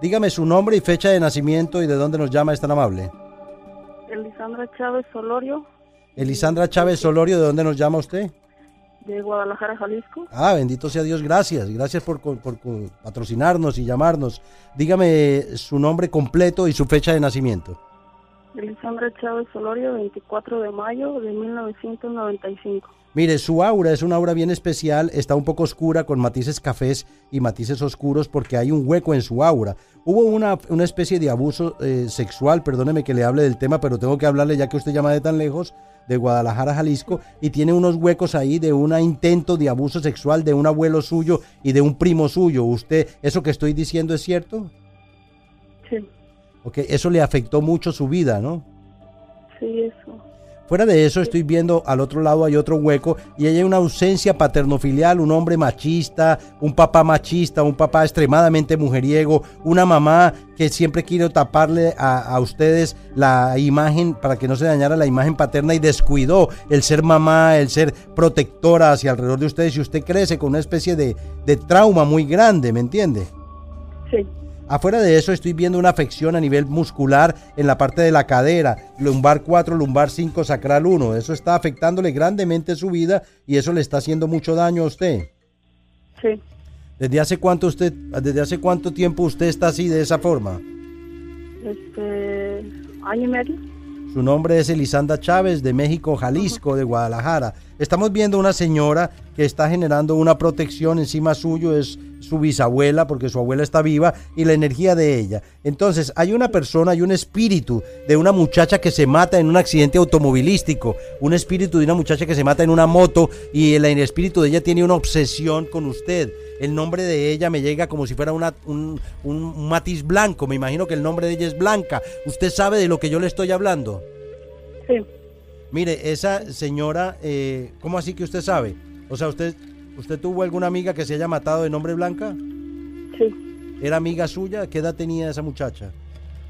Dígame su nombre y fecha de nacimiento y de dónde nos llama, es tan amable. Elisandra Chávez Solorio, Elisandra Chávez Solorio, ¿de dónde nos llama usted? de Guadalajara, Jalisco. Ah, bendito sea Dios, gracias. Gracias por, por- patrocinarnos y llamarnos. Dígame su nombre completo y su fecha de nacimiento. Elisandra Chávez Solorio, 24 de mayo de 1995. Mire, su aura es una aura bien especial, está un poco oscura con matices cafés y matices oscuros porque hay un hueco en su aura. Hubo una, una especie de abuso eh, sexual, perdóneme que le hable del tema, pero tengo que hablarle ya que usted llama de tan lejos, de Guadalajara, Jalisco, y tiene unos huecos ahí de un intento de abuso sexual de un abuelo suyo y de un primo suyo. ¿Usted, eso que estoy diciendo es cierto? Sí, Ok, eso le afectó mucho su vida, ¿no? sí, eso. Fuera de eso, estoy viendo al otro lado hay otro hueco y hay una ausencia paternofilial, un hombre machista, un papá machista, un papá extremadamente mujeriego, una mamá que siempre quiere taparle a, a ustedes la imagen para que no se dañara la imagen paterna y descuidó el ser mamá, el ser protectora hacia alrededor de ustedes y usted crece con una especie de, de trauma muy grande, ¿me entiende? Sí, Afuera de eso estoy viendo una afección a nivel muscular en la parte de la cadera, lumbar 4, lumbar 5, sacral 1. Eso está afectándole grandemente su vida y eso le está haciendo mucho daño a usted. sí. ¿Desde hace cuánto usted, desde hace cuánto tiempo usted está así de esa forma? Este, año y medio. Su nombre es Elisanda Chávez de México, Jalisco, de Guadalajara. Estamos viendo una señora que está generando una protección encima suyo, es su bisabuela, porque su abuela está viva, y la energía de ella. Entonces, hay una persona y un espíritu de una muchacha que se mata en un accidente automovilístico, un espíritu de una muchacha que se mata en una moto, y el espíritu de ella tiene una obsesión con usted. El nombre de ella me llega como si fuera una- un, un matiz blanco, me imagino que el nombre de ella es Blanca. ¿Usted sabe de lo que yo le estoy hablando? Sí, Mire, esa señora, eh, ¿cómo así que usted sabe? O sea, usted, ¿usted tuvo alguna amiga que se haya matado de nombre Blanca? sí. ¿Era amiga suya? ¿Qué edad tenía esa muchacha?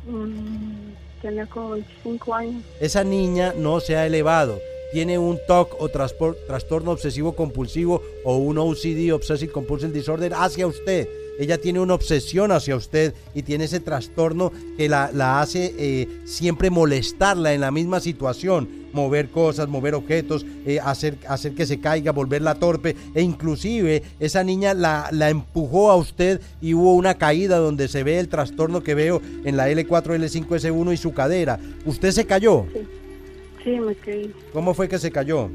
Mm, tenía como 25 años. Esa niña no se ha elevado. Tiene un TOC o trastorno obsesivo compulsivo o un OCD, Obsessive Compulsive Disorder, hacia usted. Ella tiene una obsesión hacia usted y tiene ese trastorno que la, la hace eh, siempre molestarla en la misma situación. Mover cosas, mover objetos, eh, hacer, hacer que se caiga, volverla torpe. E inclusive esa niña la, la empujó a usted y hubo una caída donde se ve el trastorno que veo en la L4, L5, S1 y su cadera. ¿Usted se cayó? Sí, me caí. ¿Cómo fue que se cayó?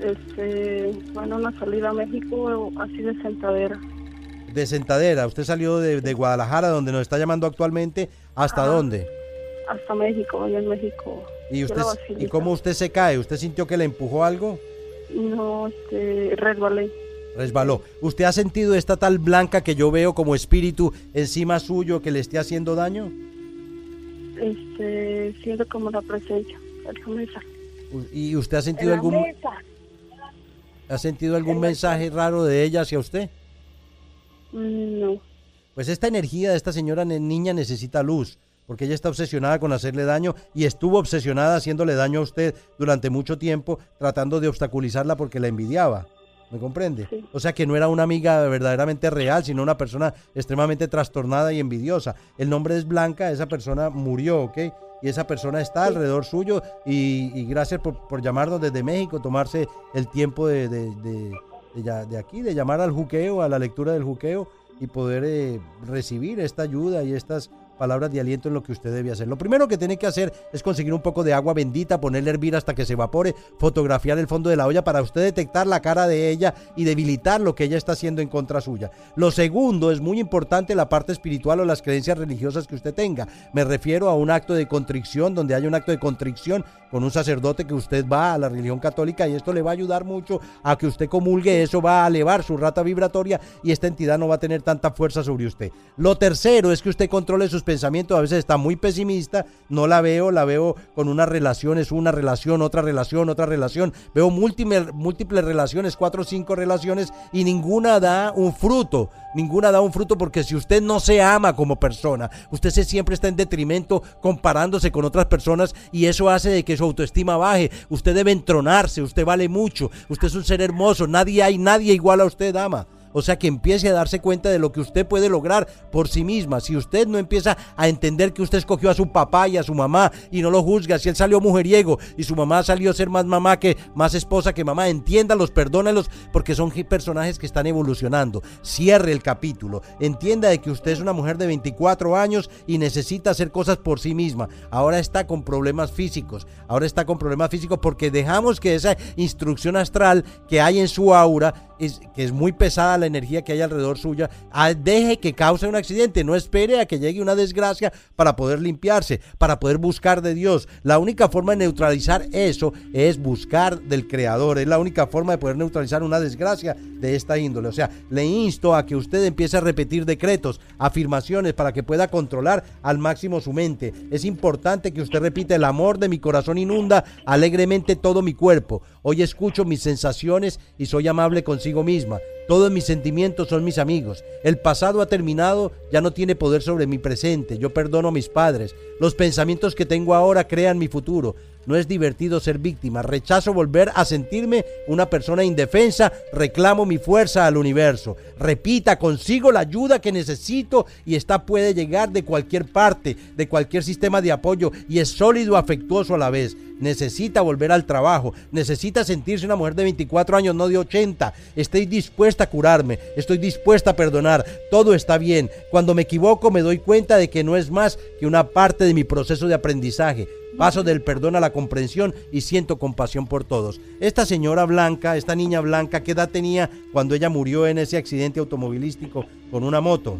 Este, bueno, una salida a México así de sentadera. De sentadera. Usted salió de, de Guadalajara, donde nos está llamando actualmente, ¿hasta Ajá. dónde? Hasta México, allá en México. ¿Y, usted, ¿Y cómo usted se cae? ¿Usted sintió que le empujó algo? No, este, resbalé. Resbaló. ¿Usted ha sentido esta tal blanca que yo veo como espíritu encima suyo que le esté haciendo daño? Este, siento como la presencia. Déjame esa. ¿Y usted ha sentido algún, ha sentido algún mensaje raro de ella hacia usted? Mm, No, Pues esta energía de esta señora niña necesita luz, porque ella está obsesionada con hacerle daño y estuvo obsesionada haciéndole daño a usted durante mucho tiempo, tratando de obstaculizarla porque la envidiaba. ¿Me comprende? Sí. O sea que no era una amiga verdaderamente real, sino una persona extremadamente trastornada y envidiosa. El nombre es Blanca, esa persona murió, ¿ok? Y esa persona está alrededor suyo y, y gracias por, por llamarnos desde México, tomarse el tiempo de, de- de- de aquí, de llamar al juqueo, a la lectura del juqueo y poder eh, recibir esta ayuda y estas palabras de aliento en lo que usted debe hacer. Lo primero que tiene que hacer es conseguir un poco de agua bendita, ponerle a hervir hasta que se evapore, fotografiar el fondo de la olla para usted detectar la cara de ella y debilitar lo que ella está haciendo en contra suya. Lo segundo es muy importante la parte espiritual o las creencias religiosas que usted tenga. Me refiero a un acto de contrición, donde haya un acto de contrición con un sacerdote que usted va a la religión católica y esto le va a ayudar mucho a que usted comulgue, eso va a elevar su rata vibratoria y esta entidad no va a tener tanta fuerza sobre usted. Lo tercero es que usted controle sus pensamientos, a veces está muy pesimista, no la veo, la veo con unas relaciones, una relación, otra relación, otra relación. Veo múltiples, múltiples relaciones, cuatro o cinco relaciones y ninguna da un fruto, ninguna da un fruto porque si usted no se ama como persona, usted se siempre está en detrimento comparándose con otras personas y eso hace de que su autoestima baje. Usted debe entronarse, usted vale mucho, usted es un ser hermoso, nadie hay, nadie igual a usted, ama. O sea, que empiece a darse cuenta de lo que usted puede lograr por sí misma. Si usted no empieza a entender que usted escogió a su papá y a su mamá y no lo juzga, si él salió mujeriego y su mamá salió a ser más mamá que más esposa que mamá, entiéndalos, perdónalos, porque son personajes que están evolucionando. Cierre el capítulo. Entienda de que usted es una mujer de 24 años y necesita hacer cosas por sí misma. Ahora está con problemas físicos. Ahora está con problemas físicos porque dejamos que esa instrucción astral que hay en su aura, es, que es muy pesada, la energía que hay alrededor suya, ah, deje que cause un accidente, no espere a que llegue una desgracia para poder limpiarse, para poder buscar de Dios. La única forma de neutralizar eso es buscar del Creador, es la única forma de poder neutralizar una desgracia de esta índole. O sea, le insto a que usted empiece a repetir decretos, afirmaciones para que pueda controlar al máximo su mente. Es importante que usted repita el amor de mi corazón inunda alegremente todo mi cuerpo. Hoy escucho mis sensaciones y soy amable consigo misma. Todos mis sentimientos son mis amigos. El pasado ha terminado, ya no tiene poder sobre mi presente. Yo perdono a mis padres. Los pensamientos que tengo ahora crean mi futuro. No es divertido ser víctima. Rechazo volver a sentirme una persona indefensa. Reclamo mi fuerza al universo. Repita, consigo la ayuda que necesito y esta puede llegar de cualquier parte, de cualquier sistema de apoyo y es sólido, afectuoso a la vez. Necesita volver al trabajo. Necesita sentirse una mujer de 24 años, no de 80. Estoy dispuesta a curarme. Estoy dispuesta a perdonar. Todo está bien. Cuando me equivoco me doy cuenta de que no es más que una parte de mi proceso de aprendizaje. Paso del perdón a la comprensión y siento compasión por todos. Esta señora blanca, esta niña blanca, ¿qué edad tenía cuando ella murió en ese accidente automovilístico con una moto?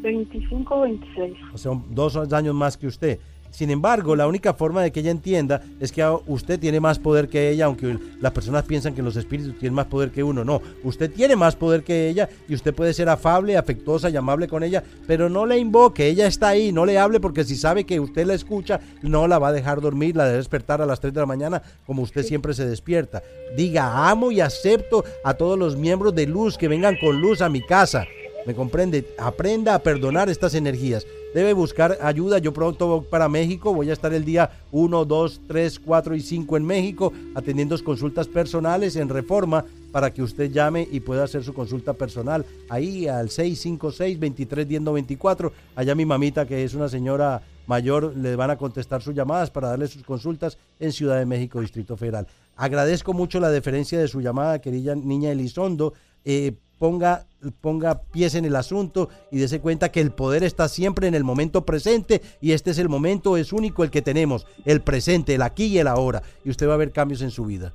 25 26. O sea, dos años más que usted. Sin embargo, la única forma de que ella entienda es que usted tiene más poder que ella, aunque las personas piensan que los espíritus tienen más poder que uno. No, usted tiene más poder que ella y usted puede ser afable, afectuosa y amable con ella, pero no le invoque, ella está ahí, no le hable porque si sabe que usted la escucha, no la va a dejar dormir, la debe despertar a las 3 de la mañana como usted siempre se despierta. Diga, amo y acepto a todos los miembros de luz que vengan con luz a mi casa. ¿Me comprende? Aprenda a perdonar estas energías debe buscar ayuda. Yo pronto voy para México, voy a estar el día 1, 2, 3, 4 y 5 en México atendiendo consultas personales en reforma para que usted llame y pueda hacer su consulta personal ahí al 656-2310-94. Allá mi mamita, que es una señora mayor, le van a contestar sus llamadas para darle sus consultas en Ciudad de México, Distrito Federal. Agradezco mucho la deferencia de su llamada, querida niña Elizondo. Eh, ponga, ponga pies en el asunto y dése cuenta que el poder está siempre en el momento presente y este es el momento, es único el que tenemos, el presente, el aquí y el ahora. Y usted va a ver cambios en su vida.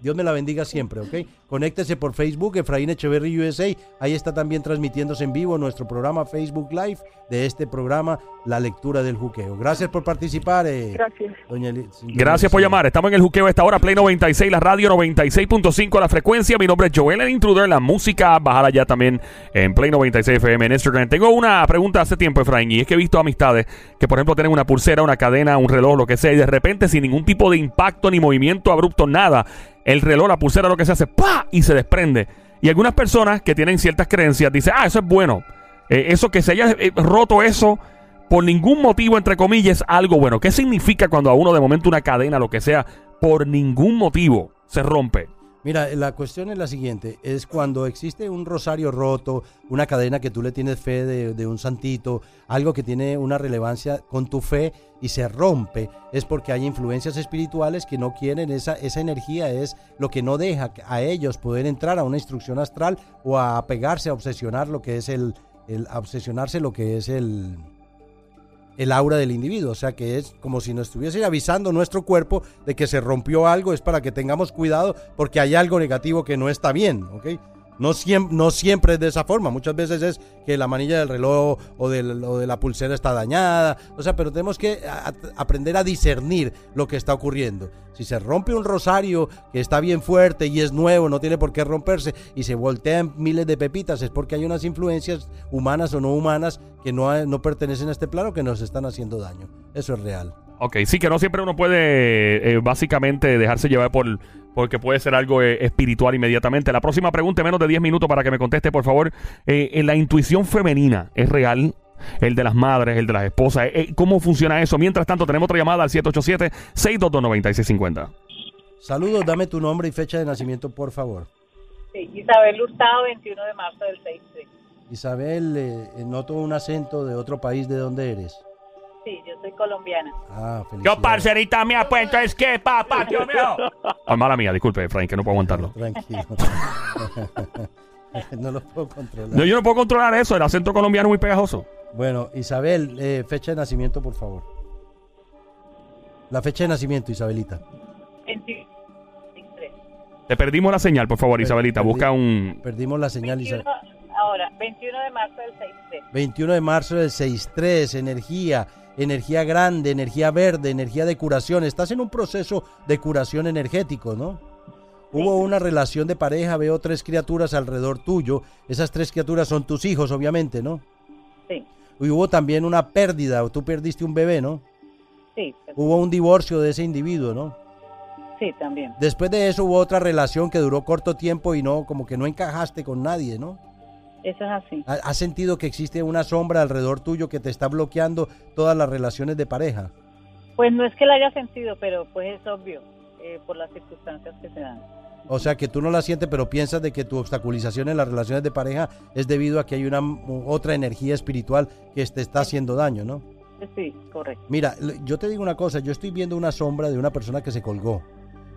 Dios me la bendiga siempre, ¿ok? Conéctese por Facebook, Efraín Echeverry USA. Ahí está también transmitiéndose en vivo nuestro programa Facebook Live de este programa, La Lectura del Juqueo. Gracias por participar. Eh, Gracias. Doña Gracias por llamar. Estamos en el Juqueo a esta hora, Play 96, la radio 96.5, la frecuencia. Mi nombre es Joel, el intruder. La música, bajala ya también en Play 96 FM en Instagram. Tengo una pregunta hace tiempo, Efraín, y es que he visto amistades que, por ejemplo, tienen una pulsera, una cadena, un reloj, lo que sea, y de repente, sin ningún tipo de impacto ni movimiento abrupto, nada el reloj, la pulsera, lo que se hace, ¡pa! y se desprende. Y algunas personas que tienen ciertas creencias dicen, ah, eso es bueno. Eh, eso que se haya eh, roto eso por ningún motivo, entre comillas, algo bueno. ¿Qué significa cuando a uno de momento una cadena, lo que sea, por ningún motivo se rompe? Mira, la cuestión es la siguiente, es cuando existe un rosario roto, una cadena que tú le tienes fe de, un santito, algo que tiene una relevancia con tu fe y se rompe, es porque hay influencias espirituales que no quieren esa, esa energía, es lo que no deja a ellos poder entrar a una instrucción astral o a pegarse, a obsesionar lo que es el, el a obsesionarse lo que es el, el aura del individuo. O sea que es como si nos estuviese avisando nuestro cuerpo de que se rompió algo. Es para que tengamos cuidado porque hay algo negativo que no está bien. No siempre, no siempre es de esa forma. Muchas veces es que la manilla del reloj o, de la pulsera está dañada. O sea, pero tenemos que aprender a discernir lo que está ocurriendo. Si se rompe un rosario que está bien fuerte y es nuevo, no tiene por qué romperse, y se voltean miles de pepitas, es porque hay unas influencias humanas o no humanas que no, no pertenecen a este plano que nos están haciendo daño. Eso es real. Ok, sí que no siempre uno puede eh, básicamente dejarse llevar por porque puede ser algo eh, espiritual inmediatamente. La próxima pregunta, en menos de 10 minutos para que me conteste, por favor. Eh, en la intuición femenina, ¿es real? El de las madres, el de las esposas. Eh, eh, ¿Cómo funciona eso? Mientras tanto, tenemos otra llamada al 787-622-9650. Saludos, dame tu nombre y fecha de nacimiento, por favor. Sí, Isabel Hurtado, 21 de marzo del 63. Isabel, eh, eh, noto un acento de otro país, ¿de dónde eres? Sí, yo soy colombiana. Ah, Yo, parcerita mía, pues entonces, ¿qué, papá, Dios mío? Ah, mala mía, disculpe, Frank, que no puedo aguantarlo. Tranquilo. no lo puedo controlar. No, yo no puedo controlar eso, el acento colombiano es muy pegajoso. Bueno, Isabel, eh, fecha de nacimiento, por favor. La fecha de nacimiento, Isabelita. 21 63. Te perdimos la señal, por favor, Isabelita. Busca un... Perdimos la señal, 21, Isabel. ahora, 21 de marzo del 63. 21 de marzo del 63, energía, energía grande, energía verde, energía de curación. Estás en un proceso de curación energético, ¿no? Hubo una relación de pareja, veo tres criaturas alrededor tuyo. Esas tres criaturas son tus hijos, obviamente, ¿no? Sí, Y hubo también una pérdida, o tú perdiste un bebé, ¿no? sí, Hubo un divorcio de ese individuo, ¿no? sí, también. Después de eso hubo otra relación que duró corto tiempo y no, como que no encajaste con nadie, ¿no? Eso es así. ¿Ha- ¿Has sentido que existe una sombra alrededor tuyo que te está bloqueando todas las relaciones de pareja? Pues no es que la haya sentido, pero pues es obvio eh, por las circunstancias que se dan. O sea, que tú no la sientes, pero piensas de que tu obstaculización en las relaciones de pareja es debido a que hay una otra energía espiritual que te está haciendo daño, ¿no? Sí, correcto. Mira, yo te digo una cosa, yo estoy viendo una sombra de una persona que se colgó.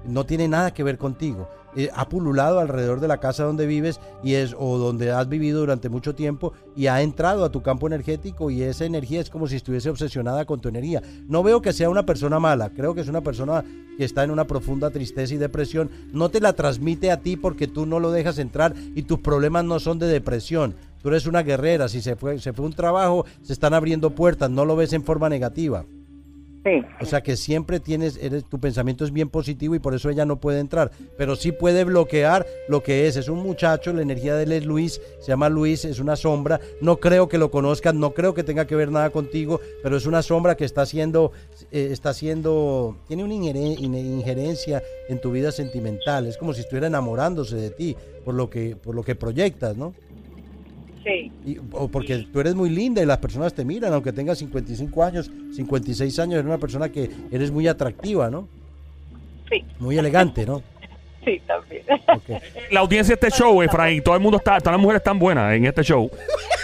No tiene nada que ver contigo. Eh, ha pululado alrededor de la casa donde vives y es o donde has vivido durante mucho tiempo y ha entrado a tu campo energético y esa energía es como si estuviese obsesionada con tu energía. No veo que sea una persona mala, creo que es una persona que está en una profunda tristeza y depresión. No te la transmite a ti porque tú no lo dejas entrar y tus problemas no son de depresión. Tú eres una guerrera, si se fue, se fue un trabajo, se están abriendo puertas, no lo ves en forma negativa. O sea que siempre tienes, eres, tu pensamiento es bien positivo y por eso ella no puede entrar. Pero sí puede bloquear lo que es. Es un muchacho, la energía de él es Luis, se llama Luis, es una sombra. No creo que lo conozcas, no creo que tenga que ver nada contigo, pero es una sombra que está haciendo, eh, está haciendo, tiene una injerencia en tu vida sentimental. Es como si estuviera enamorándose de ti por lo que, por lo que proyectas, ¿no? Sí, Y- o porque tú eres muy linda y las personas te miran, aunque tengas 55 años, 56 años, eres una persona que eres muy atractiva, ¿no? sí, Muy elegante, ¿no? sí, también. La audiencia de este show, Efraín, todo el mundo está, todas las mujeres están buenas en este show.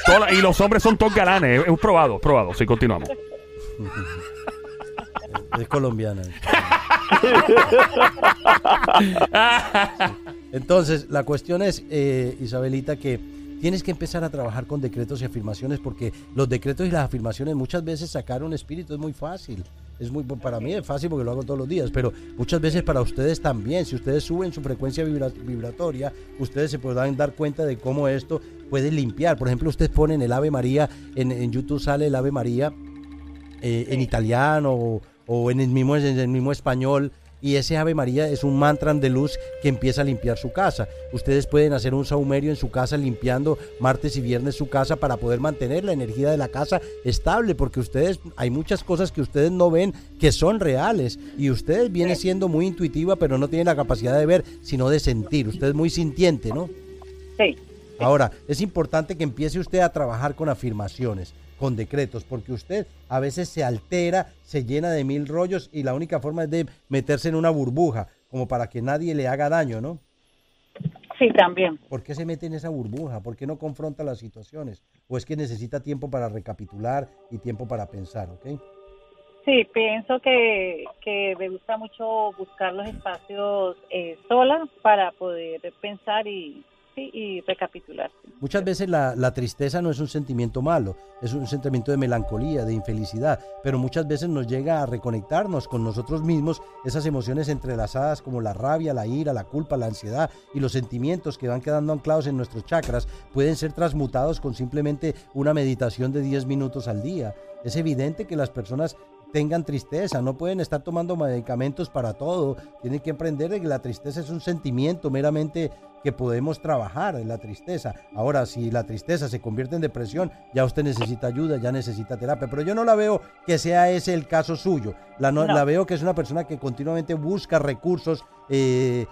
Todas y los hombres son todos galanes. Es, es probado, probado. Sí, continuamos. Es colombiana. Entonces, la cuestión es, eh, Isabelita, que tienes que empezar a trabajar con decretos y afirmaciones porque los decretos y las afirmaciones muchas veces sacar un espíritu es muy fácil. Es muy para mí es fácil porque lo hago todos los días, pero muchas veces para ustedes también. Si ustedes suben su frecuencia vibra- vibratoria, ustedes se podrán dar cuenta de cómo esto puede limpiar. Por ejemplo, ustedes ponen el Ave María en, en YouTube sale el Ave María eh, en italiano o, o en el mismo en el mismo español y ese Ave María es un mantra de luz que empieza a limpiar su casa. Ustedes pueden hacer un saumerio en su casa limpiando martes y viernes su casa para poder mantener la energía de la casa estable, porque ustedes hay muchas cosas que ustedes no ven que son reales y ustedes viene siendo muy intuitiva, pero no tienen la capacidad de ver, sino de sentir. Usted es muy sintiente, ¿no? Sí, Ahora, es importante que empiece usted a trabajar con afirmaciones, con decretos, porque usted a veces se altera, se llena de mil rollos y la única forma es de meterse en una burbuja, como para que nadie le haga daño, ¿no? sí, también. ¿Por qué se mete en esa burbuja? ¿Por qué no confronta las situaciones? ¿O es que necesita tiempo para recapitular y tiempo para pensar, ok? Sí, pienso que, que me gusta mucho buscar los espacios eh, sola para poder pensar y, y recapitular. Muchas veces la, la, tristeza no es un sentimiento malo, es un sentimiento de melancolía, de infelicidad, pero muchas veces nos llega a reconectarnos con nosotros mismos, esas emociones entrelazadas como la rabia, la ira, la culpa, la ansiedad y los sentimientos que van quedando anclados en nuestros chakras pueden ser transmutados con simplemente una meditación de 10 minutos al día. Es evidente que las personas tengan tristeza, no pueden estar tomando medicamentos para todo, tienen que aprender que la tristeza es un sentimiento meramente que podemos trabajar en la tristeza. Ahora, si la tristeza se convierte en depresión, ya usted necesita ayuda, ya necesita terapia, pero yo no la veo que sea ese el caso suyo, la, no, la veo que es una persona que continuamente busca recursos. Eh,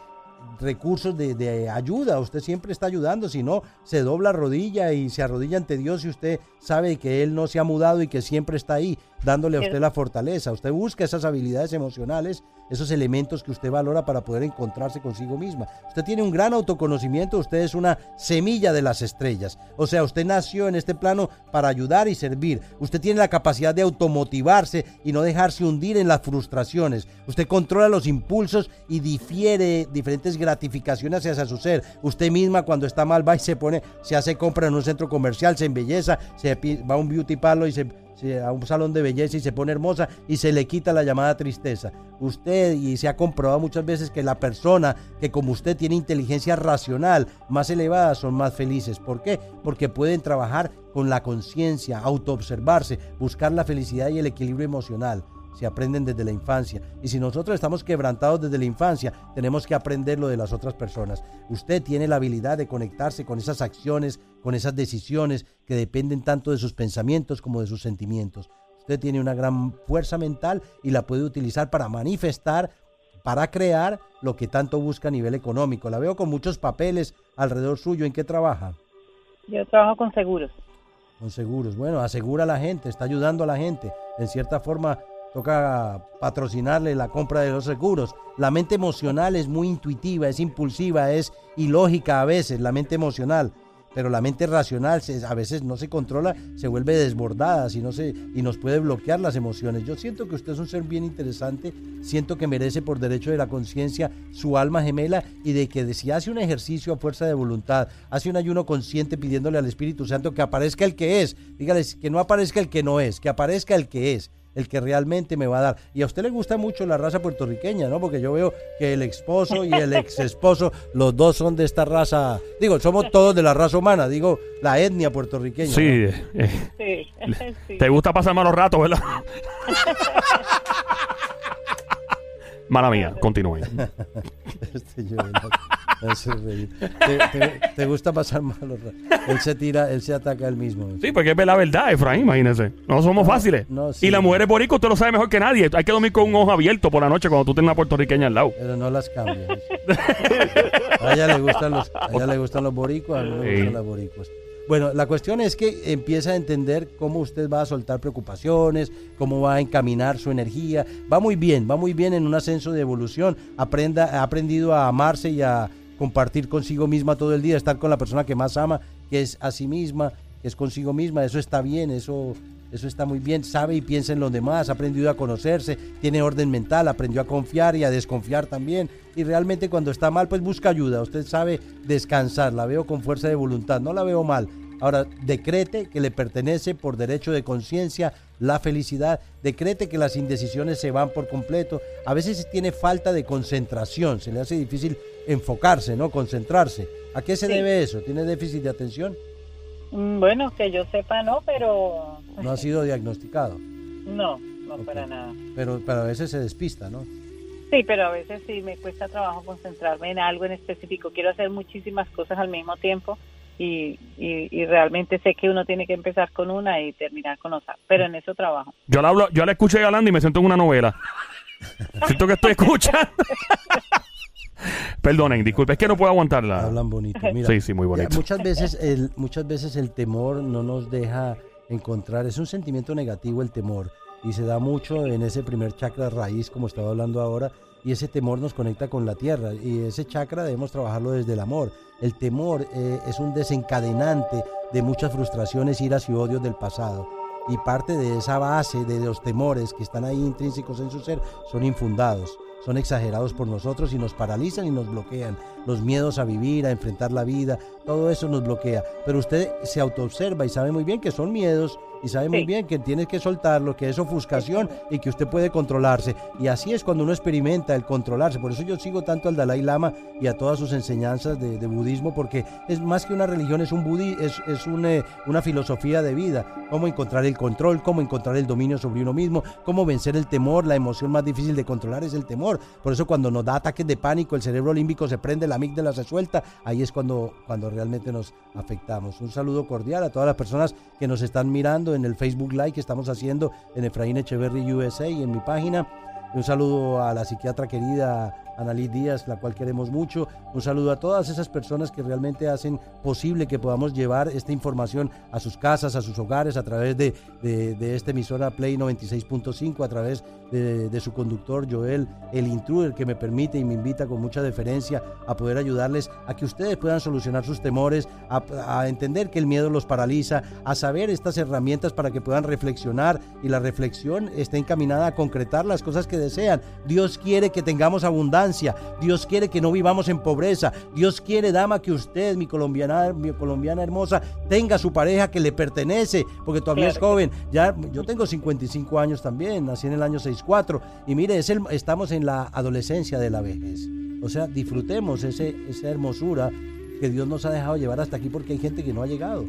recursos de, de, ayuda, usted siempre está ayudando, si no, se dobla rodilla y se arrodilla ante Dios y usted sabe que Él no se ha mudado y que siempre está ahí dándole a usted la fortaleza. Usted busca esas habilidades emocionales, esos elementos que usted valora para poder encontrarse consigo misma. Usted tiene un gran autoconocimiento, usted es una semilla de las estrellas. O sea, usted nació en este plano para ayudar y servir. Usted tiene la capacidad de automotivarse y no dejarse hundir en las frustraciones. Usted controla los impulsos y difiere diferentes gratificaciones hacia su ser. Usted misma cuando está mal va y se pone, se hace compra en un centro comercial, se embelleza, se va a un beauty parlor y se a un salón de belleza y se pone hermosa y se le quita la llamada tristeza. Usted, y se ha comprobado muchas veces que la persona que como usted tiene inteligencia racional más elevada son más felices. ¿Por qué? Porque pueden trabajar con la conciencia, autoobservarse, buscar la felicidad y el equilibrio emocional se aprenden desde la infancia. Y si nosotros estamos quebrantados desde la infancia, tenemos que aprenderlo de las otras personas. Usted tiene la habilidad de conectarse con esas acciones, con esas decisiones que dependen tanto de sus pensamientos como de sus sentimientos. Usted tiene una gran fuerza mental y la puede utilizar para manifestar, para crear lo que tanto busca a nivel económico. La veo con muchos papeles alrededor suyo. ¿En qué trabaja? Yo trabajo con seguros. Con seguros. Bueno, asegura a la gente, está ayudando a la gente. En cierta forma, toca patrocinarle la compra de los seguros. La mente emocional es muy intuitiva, es impulsiva, es ilógica a veces, la mente emocional. Pero la mente racional a veces no se controla, se vuelve desbordada y, no se, y nos puede bloquear las emociones. Yo siento que usted es un ser bien interesante, siento que merece por derecho de la conciencia su alma gemela y de que si hace un ejercicio a fuerza de voluntad, hace un ayuno consciente pidiéndole al Espíritu Santo que aparezca el que es, dígales que no aparezca el que no es, que aparezca el que es el que realmente me va a dar. Y a usted le gusta mucho la raza puertorriqueña, ¿no? Porque yo veo que el esposo y el ex esposo, los dos son de esta raza, digo, somos todos de la raza humana, digo, la etnia puertorriqueña. Sí, eh, te gusta pasar malos ratos, ¿verdad? Mala mía, continúe. este ¿Te, gusta pasar mal Él se tira, él se ataca él mismo. Sí, porque es la verdad, Efraín, imagínese. No somos fáciles. y las mujeres boricua usted lo sabe mejor que nadie. Hay que dormir con un ojo abierto por la noche cuando tú tienes una puertorriqueña al lado. Pero no las cambias. a ella le gustan los, a ella le gustan los boricuas, a mí me gustan las boricuas. Bueno, la cuestión es que empieza a entender cómo usted va a soltar preocupaciones, cómo va a encaminar su energía. Va muy bien, va muy bien en un ascenso de evolución. Aprenda, ha aprendido a amarse y a compartir consigo misma todo el día, estar con la persona que más ama, que es a sí misma, que es consigo misma, eso está bien, eso, eso está muy bien, sabe y piensa en los demás, ha aprendido a conocerse, tiene orden mental, aprendió a confiar y a desconfiar también, y realmente cuando está mal, pues busca ayuda, usted sabe descansar, la veo con fuerza de voluntad, no la veo mal, Ahora, decrete que le pertenece por derecho de conciencia la felicidad, decrete que las indecisiones se van por completo. A veces tiene falta de concentración, se le hace difícil enfocarse, ¿no? Concentrarse. ¿A qué se debe eso? ¿Tiene déficit de atención? Mm, bueno, que yo sepa no, pero... No ha sido diagnosticado. No, no para nada. Pero, pero a veces se despista, ¿no? Sí, pero a veces sí me cuesta trabajo concentrarme en algo en específico. Quiero hacer muchísimas cosas al mismo tiempo y, y, realmente sé que uno tiene que empezar con una y terminar con otra, pero en eso trabajo. Yo la hablo, yo la escucho hablando y me siento en una novela. siento que estoy escuchando. Perdonen, disculpe, es que no puedo aguantarla. Hablan bonito. Mira, sí, sí, muy bonito. Muchas veces, el, muchas veces el temor no nos deja encontrar, es un sentimiento negativo el temor y se da mucho en ese primer chakra raíz, como estaba hablando ahora, y ese temor nos conecta con la tierra y ese chakra debemos trabajarlo desde el amor. El temor eh, es un desencadenante de muchas frustraciones, iras y odios del pasado. Y parte de esa base de los temores que están ahí intrínsecos en su ser son infundados son exagerados por nosotros y nos paralizan y nos bloquean. Los miedos a vivir, a enfrentar la vida, todo eso nos bloquea. Pero usted se autoobserva y sabe muy bien que son miedos y sabe muy bien que tiene que soltarlo, que es ofuscación y que usted puede controlarse. Y así es cuando uno experimenta el controlarse. Por eso yo sigo tanto al Dalai Lama y a todas sus enseñanzas de, de budismo, porque es más que una religión, es, un budi es, es un, eh, una filosofía de vida. Cómo encontrar el control, cómo encontrar el dominio sobre uno mismo, cómo vencer el temor. La emoción más difícil de controlar es el temor. Por eso cuando nos da ataques de pánico, el cerebro límbico se prende, la amígdala se suelta. Ahí es cuando, cuando realmente nos afectamos. Un saludo cordial a todas las personas que nos están mirando en el Facebook Live que estamos haciendo en Efraín Echeverry USA y en mi página. Un saludo a la psiquiatra querida Annalise Díaz, la cual queremos mucho. Un saludo a todas esas personas que realmente hacen posible que podamos llevar esta información a sus casas, a sus hogares, a través de, de, de esta emisora Play 96.5, a través de, su conductor Joel, el intruder, que me permite y me invita con mucha deferencia a poder ayudarles a que ustedes puedan solucionar sus temores, a, a entender que el miedo los paraliza, a saber estas herramientas para que puedan reflexionar y la reflexión esté encaminada a concretar las cosas que desean. Dios quiere que tengamos abundancia, Dios quiere que no vivamos en pobreza, Dios quiere, dama, que usted, mi colombiana, mi colombiana hermosa, tenga su pareja que le pertenece, porque todavía Claro. es joven. Ya, yo tengo 55 años también, nací en el año 64, y mire, es el- estamos en la adolescencia de la vejez. O sea, disfrutemos ese, esa hermosura que Dios nos ha dejado llevar hasta aquí porque hay gente que no ha llegado.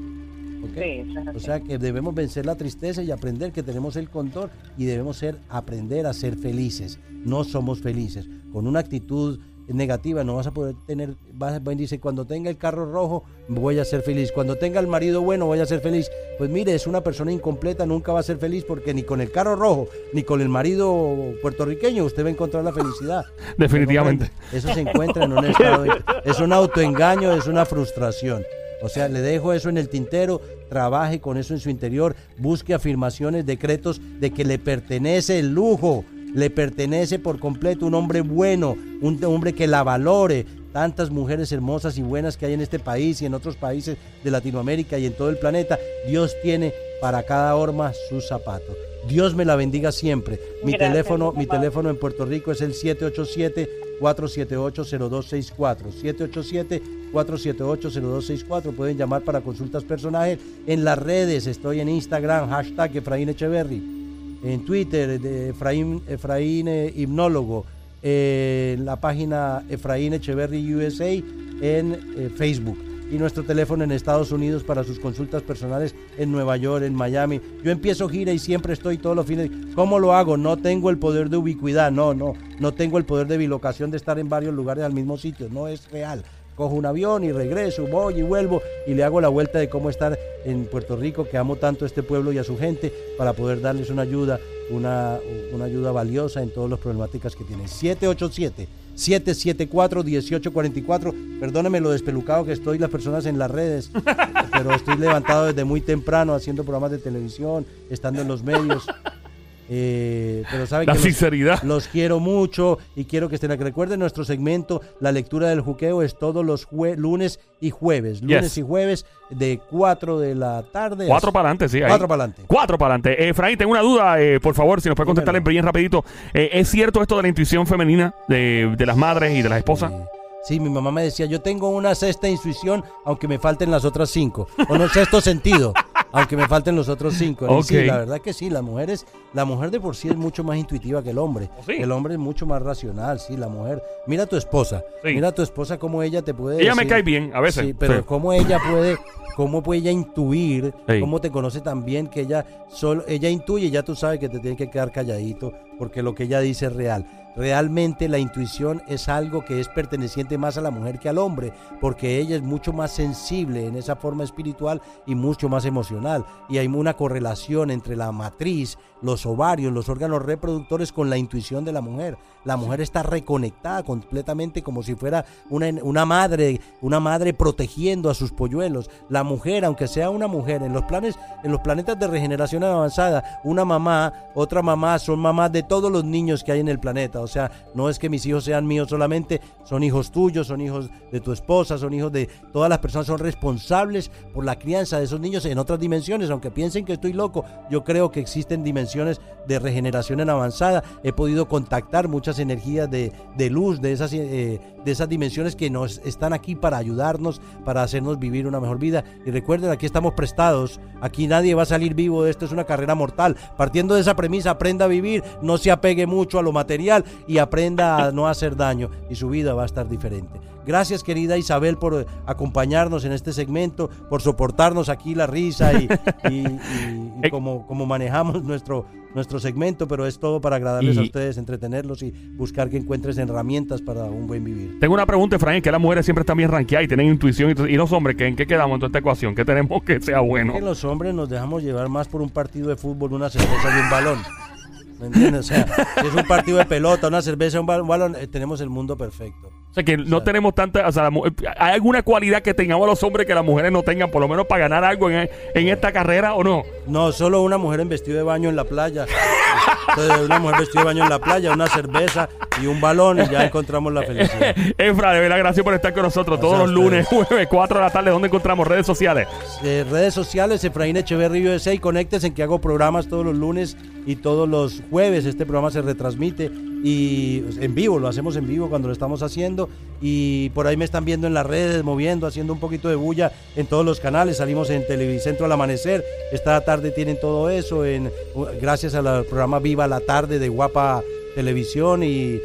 O sea que debemos vencer la tristeza y aprender que tenemos el control y debemos ser, aprender a ser felices. No somos felices. Con una actitud negativa no vas a poder tener, vas, va- dice, cuando tenga el carro rojo voy a ser feliz, cuando tenga el marido bueno voy a ser feliz. Pues mire, es una persona incompleta, nunca va a ser feliz porque ni con el carro rojo, ni con el marido puertorriqueño usted va a encontrar la felicidad. Definitivamente. Eso se encuentra en un estado, de- es un autoengaño, es una frustración. O sea, le dejo eso en el tintero, trabaje con eso en su interior, busque afirmaciones, decretos de que le pertenece el lujo, le pertenece por completo un hombre bueno, un hombre que la valore. Tantas mujeres hermosas y buenas que hay en este país y en otros países de Latinoamérica y en todo el planeta, Dios tiene para cada horma su zapato. Dios me la bendiga siempre. Mi Gracias, teléfono, mi teléfono en Puerto Rico es el 787-478-0264. 787-478-0264. Pueden llamar para consultas personales. En las redes estoy en Instagram, hashtag Efraín Echeverry. En Twitter, de Efraín, Efraín eh, Hipnólogo. Eh, en la página Efraín Echeverry USA en eh, Facebook. Y nuestro teléfono en Estados Unidos para sus consultas personales en Nueva York, en Miami. Yo empiezo gira y siempre estoy todos los fines. ¿Cómo lo hago? No tengo el poder de ubicuidad, no, no. No tengo el poder de bilocación de estar en varios lugares al mismo sitio. No es real cojo un avión y regreso, voy y vuelvo y le hago la vuelta de cómo estar en Puerto Rico, que amo tanto a este pueblo y a su gente, para poder darles una ayuda, una, una ayuda valiosa en todas las problemáticas que tienen. 787 774 1844. Perdóneme lo despelucado que estoy las personas en las redes, pero estoy levantado desde muy temprano haciendo programas de televisión, estando en los medios. Eh, pero saben La que los- sinceridad. los quiero mucho y quiero que estén aquí. Recuerden nuestro segmento, la lectura del juqueo es todos los lunes y jueves. Lunes Yes. y jueves de 4 de la tarde. Cuatro a- para adelante, sí. ahí. Cuatro para adelante. Cuatro para adelante. Eh, Efraín, tengo una duda, eh, por favor, si nos puede contestar en bien rapidito. Eh, ¿Es cierto esto de la intuición femenina de, de las madres y de las esposas? Eh, sí, mi mamá me decía, yo tengo una sexta intuición, aunque me falten las otras cinco. O no sexto sentido, aunque me falten los otros cinco. Sí, la verdad que sí, las mujeres, la mujer de por sí es mucho más intuitiva que el hombre. ¿Oh, sí? El hombre es mucho más racional, sí, la mujer. Mira a tu esposa, Sí. mira a tu esposa cómo ella te puede Ella me cae bien, a veces. Sí, pero cómo ella puede, cómo puede ella intuir, cómo te conoce tan bien que ella solo, ella intuye, ya tú sabes que te tienes que quedar calladito, porque lo que ella dice es real. Realmente la intuición es algo que es perteneciente más a la mujer que al hombre, porque ella es mucho más sensible en esa forma espiritual y mucho más emocional. Y hay una correlación entre la matriz, los ovarios, los órganos reproductores con la intuición de la mujer. La mujer está reconectada completamente como si fuera una, una madre, una madre protegiendo a sus polluelos. La mujer, aunque sea una mujer, en los planes, en los planetas de regeneración avanzada, una mamá, otra mamá, son mamás de todos los niños que hay en el planeta. O sea, no es que mis hijos sean míos solamente, son hijos tuyos, son hijos de tu esposa, son hijos de todas las personas, son responsables por la crianza de esos niños en otras dimensiones. Aunque piensen que estoy loco, yo creo que existen dimensiones de regeneración en avanzada. He podido contactar muchas energías de, de luz de esas, eh, de esas dimensiones que nos están aquí para ayudarnos, para hacernos vivir una mejor vida. Y recuerden, aquí estamos prestados, aquí nadie va a salir vivo de esto, es una carrera mortal. Partiendo de esa premisa, aprenda a vivir, no se apegue mucho a lo material y aprenda a no hacer daño y su vida va a estar diferente. Gracias querida Isabel por acompañarnos en este segmento, por soportarnos aquí la risa y, y- y- y como, como manejamos nuestro, nuestro segmento, pero es todo para agradarles Y- a ustedes, entretenerlos y buscar que encuentres herramientas para un buen vivir. Tengo una pregunta, Efraín, que las mujeres siempre están bien rankeadas y tienen intuición. Y los hombres, ¿qué- ¿en qué quedamos en toda esta ecuación? ¿Qué tenemos que sea bueno? Que los hombres nos dejamos llevar más por un partido de fútbol, una cerveza y un balón. ¿Me entiendes? O sea, si es un partido de pelota, una cerveza, un ba- un balón, eh, tenemos el mundo perfecto. O sea, que no tenemos tanta... O sea, la mu- ¿hay alguna cualidad que tengamos los hombres que las mujeres no tengan, por lo menos para ganar algo en, en esta carrera o no? No, solo una mujer en vestido de baño en la playa. Entonces, una mujer vestida de baño en la playa, una cerveza y un balón y ya encontramos la felicidad. Efra, de verdad, gracias por estar con nosotros todos los lunes, jueves, 4 de la tarde. ¿Dónde encontramos redes sociales? Eh, redes sociales, Efraín Echeverry USA y conéctense en que hago programas todos los lunes y todos los jueves. Este programa se retransmite y en vivo, lo hacemos en vivo cuando lo estamos haciendo y por ahí me están viendo en las redes, moviendo, haciendo un poquito de bulla en todos los canales. Salimos en Televicentro al amanecer. Esta tarde tienen todo eso en gracias al programa Viva la tarde de Guapa Televisión y,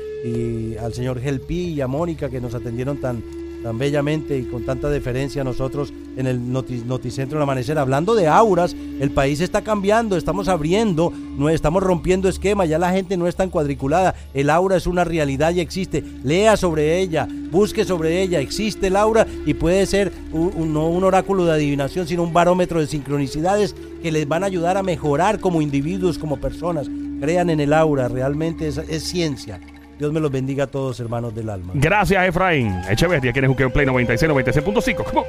al señor Gelpi y a Mónica que nos atendieron tan tan bellamente y con tanta deferencia nosotros en el noti- Noticentro del Amanecer. Hablando de auras, el país está cambiando, estamos abriendo, no estamos rompiendo esquemas, ya la gente no es tan cuadriculada. El aura es una realidad y existe. Lea sobre ella, busque sobre ella, existe el aura y puede ser un, no un oráculo de adivinación, sino un barómetro de sincronicidades que les van a ayudar a mejorar como individuos, como personas. Crean en el aura, realmente es ciencia. Dios me los bendiga a todos, hermanos del alma. Gracias, Efraín. Echeverría, aquí en el Juqueo Play 96, 96.5. Come on.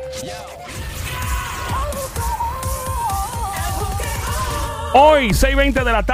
Hoy, 6.20 de la tarde.